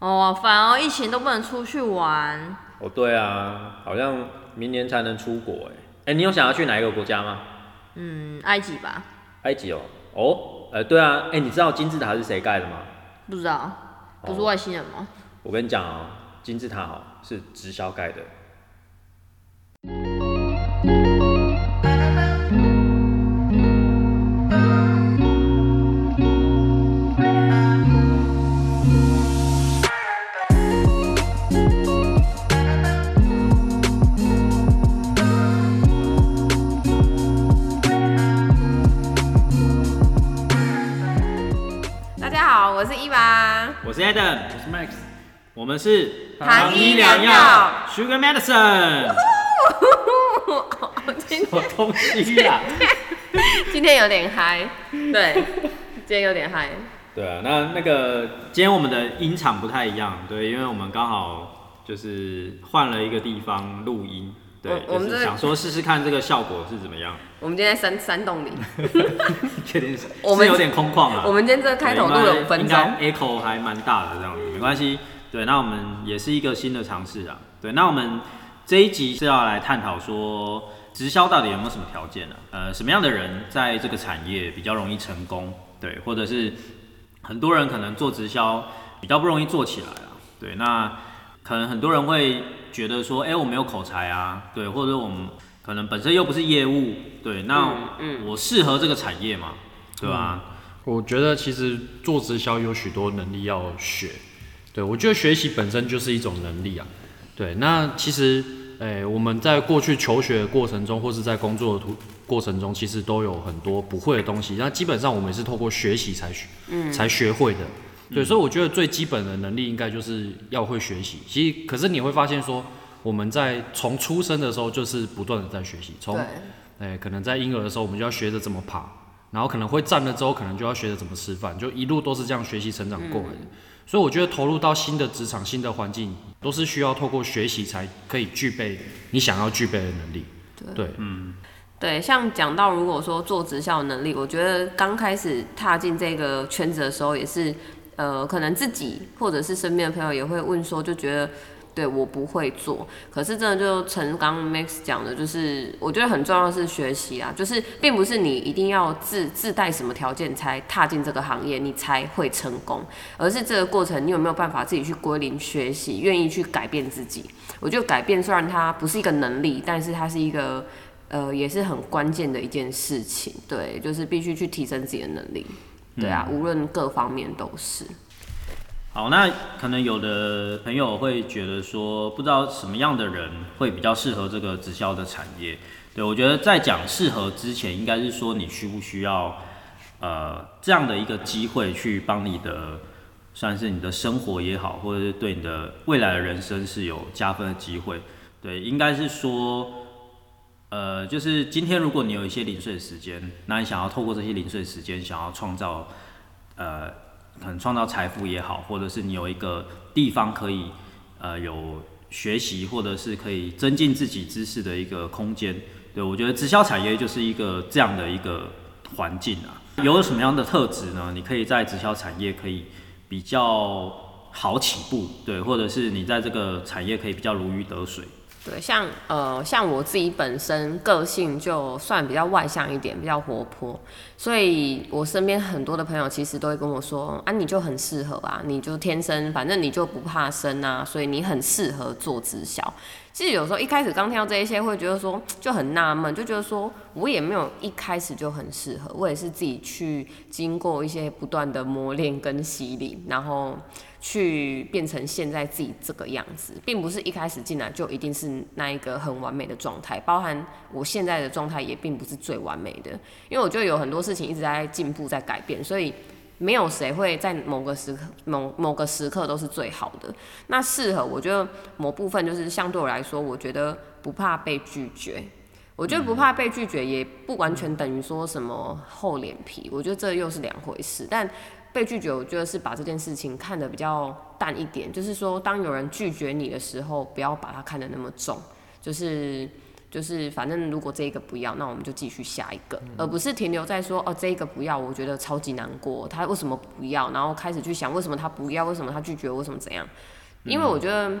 哦，好烦哦，疫情都不能出去玩。哦，对啊，好像明年才能出国哎。哎，你有想要去哪一个国家吗？嗯，埃及吧。埃及哦，哦，呃，对啊，哎，你知道金字塔是谁盖的吗？不知道，不是外星人吗？我跟你讲哦，金字塔哦是直销盖的。是 Adam，我是 Max，我们是糖医良药 Sugar Medicine。什么东西呀？今天有点嗨，对，今天有点嗨。对啊，那那个今天我们的音场不太一样，对，因为我们刚好就是换了一个地方录音。对，我们想说试试看这个效果是怎么样。我们今天在山山洞里，确定是是有点空旷啊。我们今天这个开头录了五分钟，echo 还蛮大的这样子，没关系。对，那我们也是一个新的尝试啊。对，那我们这一集是要来探讨说，直销到底有没有什么条件呢？呃，什么样的人在这个产业比较容易成功？对，或者是很多人可能做直销比较不容易做起来啊。对，那可能很多人会。觉得说，哎，我没有口才啊，对，或者我们可能本身又不是业务，对，那我适合这个产业吗？对吧？我觉得其实做直销有许多能力要学，对我觉得学习本身就是一种能力啊，对，那其实，哎，我们在过去求学的过程中，或是在工作的途过程中，其实都有很多不会的东西，那基本上我们是透过学习才学，嗯，才学会的。对，所以我觉得最基本的能力应该就是要会学习。其实，可是你会发现说，我们在从出生的时候就是不断的在学习。从，哎，可能在婴儿的时候，我们就要学着怎么爬，然后可能会站了之后，可能就要学着怎么吃饭，就一路都是这样学习成长过来的。所以我觉得投入到新的职场、新的环境，都是需要透过学习才可以具备你想要具备的能力。对，嗯，对，像讲到如果说做直销能力，我觉得刚开始踏进这个圈子的时候也是。呃，可能自己或者是身边的朋友也会问说，就觉得对我不会做，可是真的就陈刚 Max 讲的，就是我觉得很重要的是学习啊，就是并不是你一定要自自带什么条件才踏进这个行业，你才会成功，而是这个过程你有没有办法自己去归零学习，愿意去改变自己。我觉得改变虽然它不是一个能力，但是它是一个呃也是很关键的一件事情，对，就是必须去提升自己的能力。对啊，无论各方面都是。好，那可能有的朋友会觉得说，不知道什么样的人会比较适合这个直销的产业。对我觉得在讲适合之前，应该是说你需不需要呃这样的一个机会去帮你的，算是你的生活也好，或者是对你的未来的人生是有加分的机会。对，应该是说。呃，就是今天，如果你有一些零碎时间，那你想要透过这些零碎时间，想要创造，呃，可能创造财富也好，或者是你有一个地方可以，呃，有学习或者是可以增进自己知识的一个空间，对我觉得直销产业就是一个这样的一个环境啊。有什么样的特质呢？你可以在直销产业可以比较好起步，对，或者是你在这个产业可以比较如鱼得水。对，像呃，像我自己本身个性就算比较外向一点，比较活泼，所以我身边很多的朋友其实都会跟我说，啊，你就很适合啊，你就天生，反正你就不怕生啊，所以你很适合做直销。其实有时候一开始刚听到这一些，会觉得说就很纳闷，就觉得说我也没有一开始就很适合，我也是自己去经过一些不断的磨练跟洗礼，然后。去变成现在自己这个样子，并不是一开始进来就一定是那一个很完美的状态，包含我现在的状态也并不是最完美的，因为我觉得有很多事情一直在进步、在改变，所以没有谁会在某个时刻、某某个时刻都是最好的。那适合我觉得某部分就是相对我来说，我觉得不怕被拒绝，我觉得不怕被拒绝也不完全等于说什么厚脸皮，我觉得这又是两回事，但。被拒绝，我觉得是把这件事情看得比较淡一点，就是说，当有人拒绝你的时候，不要把它看得那么重，就是就是反正如果这一个不要，那我们就继续下一个，而不是停留在说哦这一个不要，我觉得超级难过，他为什么不要？然后开始去想为什么他不要，为什么他拒绝，为什么怎样？因为我觉得。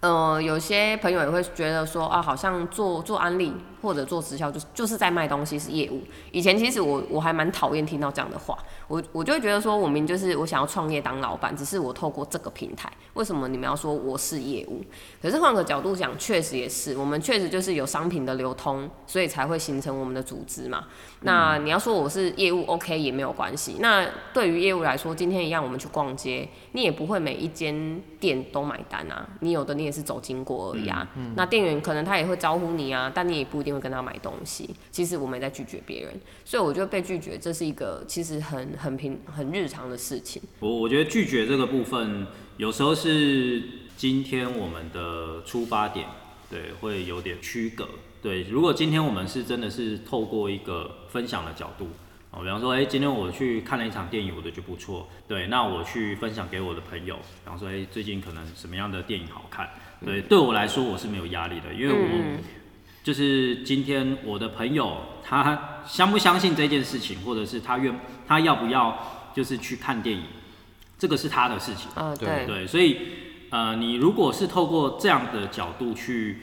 呃，有些朋友也会觉得说啊，好像做做安利或者做直销，就是就是在卖东西是业务。以前其实我我还蛮讨厌听到这样的话，我我就会觉得说，我明就是我想要创业当老板，只是我透过这个平台，为什么你们要说我是业务？可是换个角度讲，确实也是，我们确实就是有商品的流通，所以才会形成我们的组织嘛。那你要说我是业务，OK 也没有关系。那对于业务来说，今天一样我们去逛街，你也不会每一间店都买单啊，你有的你。也是走经过而已啊，那店员可能他也会招呼你啊，但你也不一定会跟他买东西。其实我们也在拒绝别人，所以我觉得被拒绝这是一个其实很很平很日常的事情。我我觉得拒绝这个部分，有时候是今天我们的出发点，对，会有点区隔。对，如果今天我们是真的是透过一个分享的角度。哦，比方说，哎，今天我去看了一场电影，我觉得不错。对，那我去分享给我的朋友，比方说，哎，最近可能什么样的电影好看？对，对我来说我是没有压力的，因为我就是今天我的朋友他相不相信这件事情，或者是他愿他要不要就是去看电影，这个是他的事情。啊，对对，所以呃，你如果是透过这样的角度去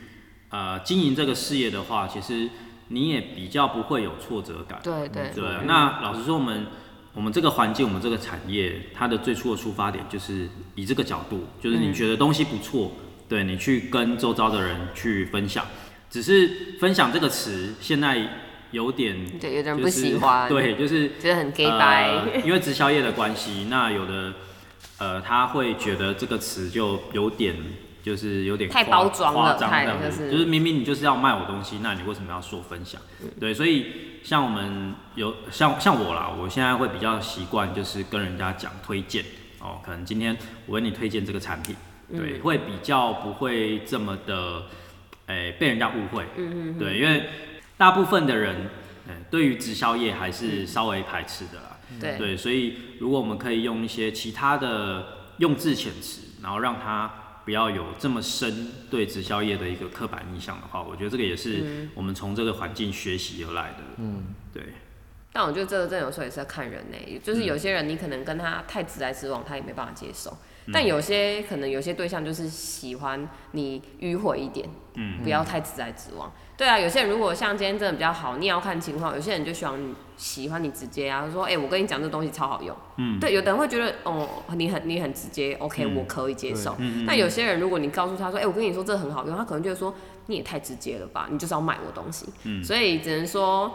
呃经营这个事业的话，其实。你也比较不会有挫折感，对对对。那老实说，我们我们这个环境，我们这个产业，它的最初的出发点就是以这个角度，就是你觉得东西不错，对你去跟周遭的人去分享。只是分享这个词，现在有点对有点不喜欢，对，就是觉得很 gay 白，因为直销业的关系，那有的呃他会觉得这个词就有点。就是有点太包装了，太就是就是明明你就是要卖我东西，那你为什么要说分享？对，所以像我们有像像我啦，我现在会比较习惯就是跟人家讲推荐哦，可能今天我为你推荐这个产品，对，会比较不会这么的诶被人家误会，嗯嗯，对，因为大部分的人嗯对于直销业还是稍微排斥的啦，对对，所以如果我们可以用一些其他的用字遣词，然后让他。不要有这么深对直销业的一个刻板印象的话，我觉得这个也是我们从这个环境学习而来的。嗯，对。但我觉得这个真有时候也是要看人呢，就是有些人你可能跟他太直来直往，他也没办法接受。但有些可能有些对象就是喜欢你迂回一点，嗯，不要太直来直往。对啊，有些人如果像今天真的比较好，你也要看情况。有些人就喜欢你喜欢你直接啊，说哎，我跟你讲这东西超好用。嗯，对，有的人会觉得哦，你很你很直接，OK，我可以接受。但有些人如果你告诉他说，哎，我跟你说这很好用，他可能就会说你也太直接了吧，你就是要买我东西。嗯，所以只能说。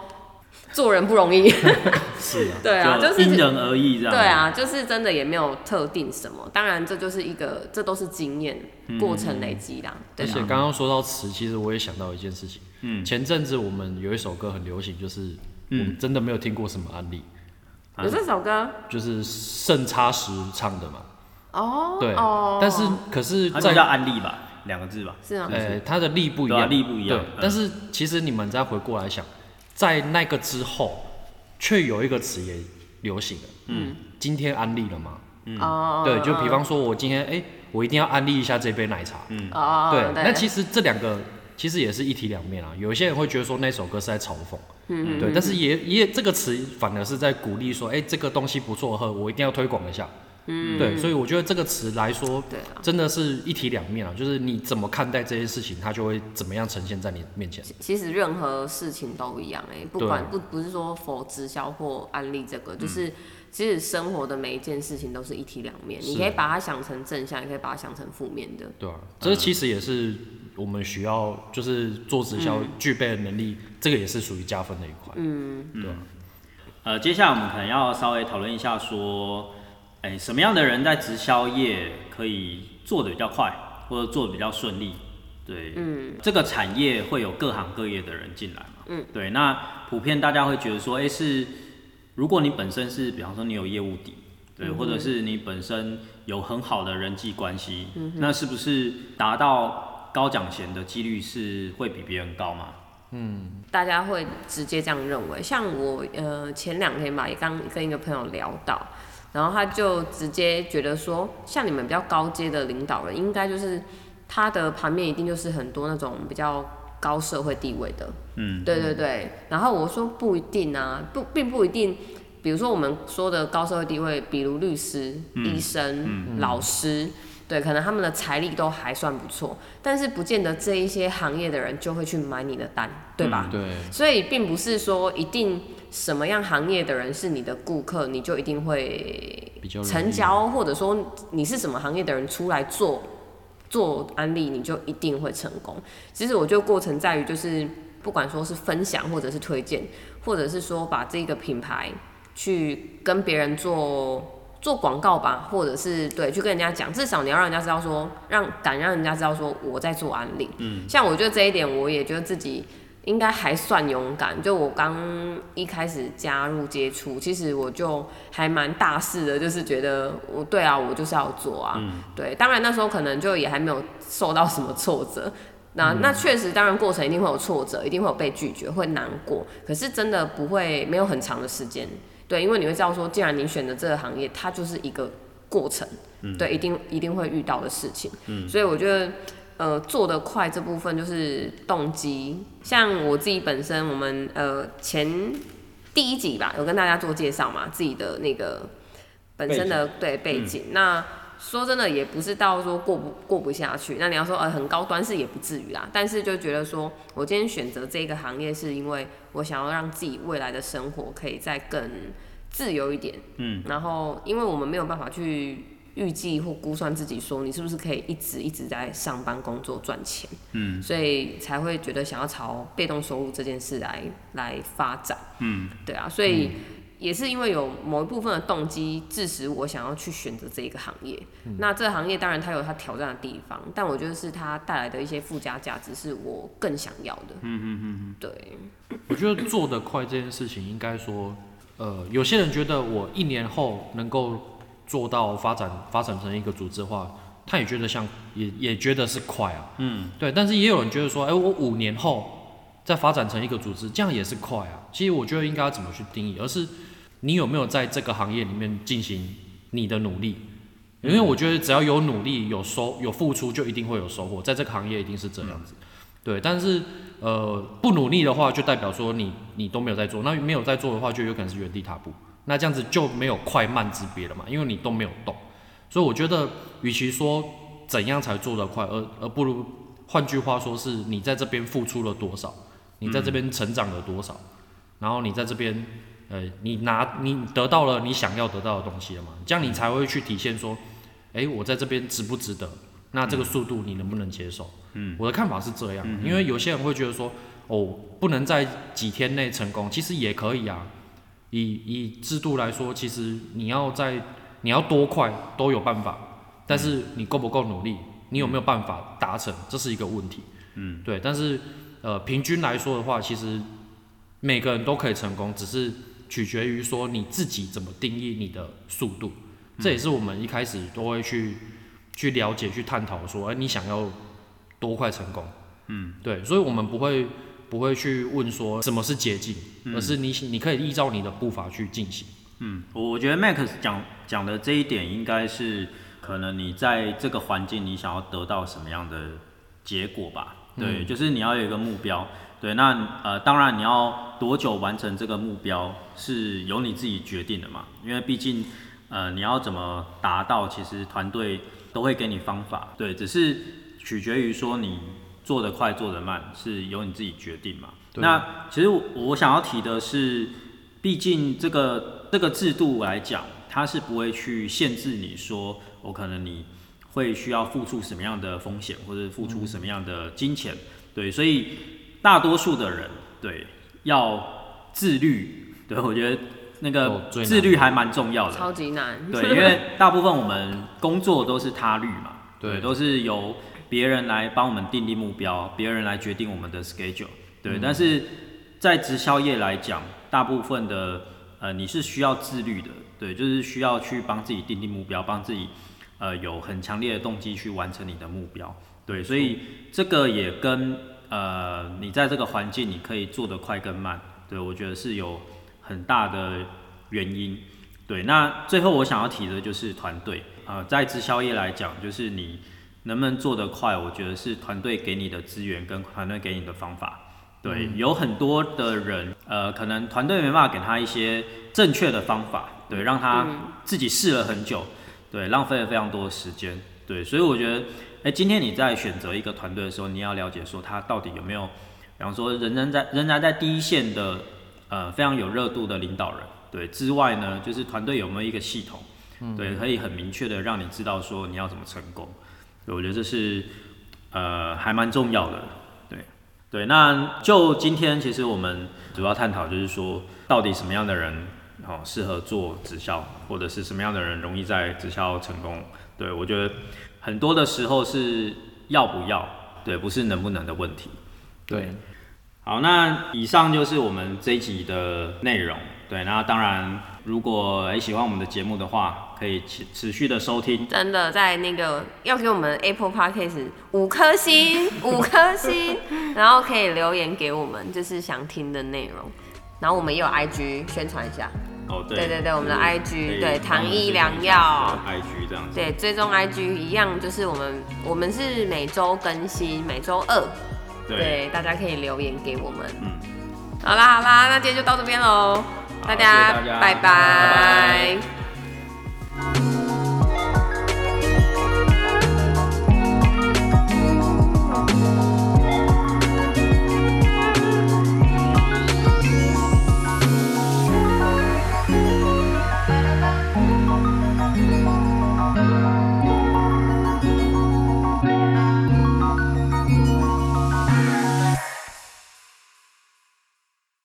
做人不容易，是啊，对啊，就是因人而异这样。对啊，就是真的也没有特定什么，当然这就是一个，这都是经验过程累积的。而且刚刚说到词，其实我也想到一件事情。嗯，前阵子我们有一首歌很流行，就是嗯，真的没有听过什么案例。有这首歌？就是盛差时唱的嘛。哦，对，哦但是可是这叫安利吧，两个字吧。是啊，哎，它的力不一样，力不一样。对，但是其实你们再回过来想。在那个之后，却有一个词也流行了。嗯，今天安利了吗？嗯，哦，对，就比方说，我今天哎，我一定要安利一下这杯奶茶。嗯，哦，对，那其实这两个其实也是一体两面啊。有些人会觉得说那首歌是在嘲讽，嗯，对，但是也也这个词反而是在鼓励说，哎，这个东西不错喝，我一定要推广一下。嗯，对，所以我觉得这个词来说，对，真的是一体两面啊，就是你怎么看待这件事情，它就会怎么样呈现在你面前。其实任何事情都一样，哎，不管不不是说否直销或安利这个，就是其实生活的每一件事情都是一体两面，你可以把它想成正向，也可以把它想成负面的。对啊，这其实也是我们需要，就是做直销具备的能力，这个也是属于加分的一块。嗯，对。呃，接下来我们可能要稍微讨论一下说。哎，什么样的人在直销业可以做的比较快，或者做的比较顺利？对，嗯，这个产业会有各行各业的人进来嘛？嗯，对。那普遍大家会觉得说，哎，是如果你本身是，比方说你有业务底，对，或者是你本身有很好的人际关系，那是不是达到高奖钱的几率是会比别人高嘛？嗯，大家会直接这样认为。像我，呃，前两天吧，也刚跟一个朋友聊到。然后他就直接觉得说，像你们比较高阶的领导人，应该就是他的旁边一定就是很多那种比较高社会地位的。嗯，对对对。然后我说不一定啊，不并不一定。比如说我们说的高社会地位，比如律师、医生、老师，对，可能他们的财力都还算不错，但是不见得这一些行业的人就会去买你的单，对吧？对，所以并不是说一定什么样行业的人是你的顾客，你就一定会成交，或者说你是什么行业的人出来做做安利，你就一定会成功。其实我觉得过程在于就是不管说是分享或者是推荐，或者是说把这个品牌去跟别人做。做广告吧，或者是对，去跟人家讲，至少你要让人家知道说，让敢让人家知道说我在做安利。嗯，像我觉得这一点，我也觉得自己应该还算勇敢。就我刚一开始加入接触，其实我就还蛮大肆的，就是觉得我对啊，我就是要做啊。对，当然那时候可能就也还没有受到什么挫折。那那确实，当然过程一定会有挫折，一定会有被拒绝，会难过。可是真的不会没有很长的时间。对，因为你会知道说，既然你选择这个行业，它就是一个过程，对，一定一定会遇到的事情。嗯，所以我觉得，呃，做得快这部分就是动机。像我自己本身，我们呃前第一集吧，有跟大家做介绍嘛，自己的那个本身的对背景。那说真的，也不是到说过不过不下去。那你要说呃很高端是也不至于啦，但是就觉得说我今天选择这个行业，是因为我想要让自己未来的生活可以再更自由一点。嗯，然后因为我们没有办法去预计或估算自己说你是不是可以一直一直在上班工作赚钱。嗯，所以才会觉得想要朝被动收入这件事来来发展。嗯，对啊，所以。也是因为有某一部分的动机，致使我想要去选择这一个行业。那这个行业当然它有它挑战的地方，但我觉得是它带来的一些附加价值，是我更想要的。嗯嗯嗯嗯，对。我觉得做得快这件事情，应该说，呃，有些人觉得我一年后能够做到发展发展成一个组织的话，他也觉得像也也觉得是快啊。嗯，对。但是也有人觉得说，哎，我五年后再发展成一个组织，这样也是快啊。其实我觉得应该怎么去定义，而是。你有没有在这个行业里面进行你的努力？因为我觉得只要有努力、有收、有付出，就一定会有收获。在这个行业一定是这样子，对。但是呃，不努力的话，就代表说你你都没有在做。那没有在做的话，就有可能是原地踏步。那这样子就没有快慢之别了嘛？因为你都没有动。所以我觉得，与其说怎样才做得快，而而不如换句话说，是你在这边付出了多少，你在这边成长了多少，然后你在这边。呃，你拿你得到了你想要得到的东西了嘛？这样你才会去体现说，哎，我在这边值不值得？那这个速度你能不能接受？嗯，我的看法是这样，因为有些人会觉得说，哦，不能在几天内成功，其实也可以啊。以以制度来说，其实你要在你要多快都有办法，但是你够不够努力，你有没有办法达成，这是一个问题。嗯，对。但是呃，平均来说的话，其实每个人都可以成功，只是。取决于说你自己怎么定义你的速度，这也是我们一开始都会去去了解、去探讨说，哎，你想要多快成功？嗯，对，所以我们不会不会去问说什么是捷径，而是你你可以依照你的步伐去进行。嗯，我觉得 Max 讲讲的这一点，应该是可能你在这个环境，你想要得到什么样的结果吧？对，就是你要有一个目标。对，那呃，当然你要多久完成这个目标是由你自己决定的嘛，因为毕竟呃你要怎么达到，其实团队都会给你方法，对，只是取决于说你做得快做得慢是由你自己决定嘛。那其实我想要提的是，毕竟这个这个制度来讲，它是不会去限制你说我可能你会需要付出什么样的风险或者付出什么样的金钱，对，所以。大多数的人对要自律，对我觉得那个自律还蛮重要的，超级难。对，因为大部分我们工作都是他律嘛，对，都是由别人来帮我们定立目标，别人来决定我们的 schedule。对，但是在直销业来讲，大部分的呃你是需要自律的，对，就是需要去帮自己定立目标，帮自己呃有很强烈的动机去完成你的目标。对，所以这个也跟呃，你在这个环境，你可以做得快跟慢，对我觉得是有很大的原因。对，那最后我想要提的就是团队，呃，在直销业来讲，就是你能不能做得快，我觉得是团队给你的资源跟团队给你的方法。对，有很多的人，呃，可能团队没办法给他一些正确的方法，对，让他自己试了很久，对，浪费了非常多的时间，对，所以我觉得，哎，今天你在选择一个团队的时候，你要了解说他到底有没有，比方说仍然在仍然在第一线的，呃，非常有热度的领导人，对，之外呢，就是团队有没有一个系统，对，可以很明确的让你知道说你要怎么成功，对，我觉得这是，呃，还蛮重要的。对，那就今天其实我们主要探讨就是说，到底什么样的人哦适合做直销，或者是什么样的人容易在直销成功？对我觉得很多的时候是要不要，对，不是能不能的问题。对，好，那以上就是我们这一集的内容。对，那当然，如果诶喜欢我们的节目的话，可以持持续的收听。真的，在那个要给我们 Apple Podcast 五颗星，五颗星，然后可以留言给我们，就是想听的内容。然后我们也有 IG 宣传一下。哦，对。对对对，我们的 IG 对糖衣良药 IG 这样。对，追踪 IG 一样，就是我们我们是每周更新，每周二。对。大家可以留言给我们。嗯。好啦好啦，那今天就到这边喽。大家，拜拜。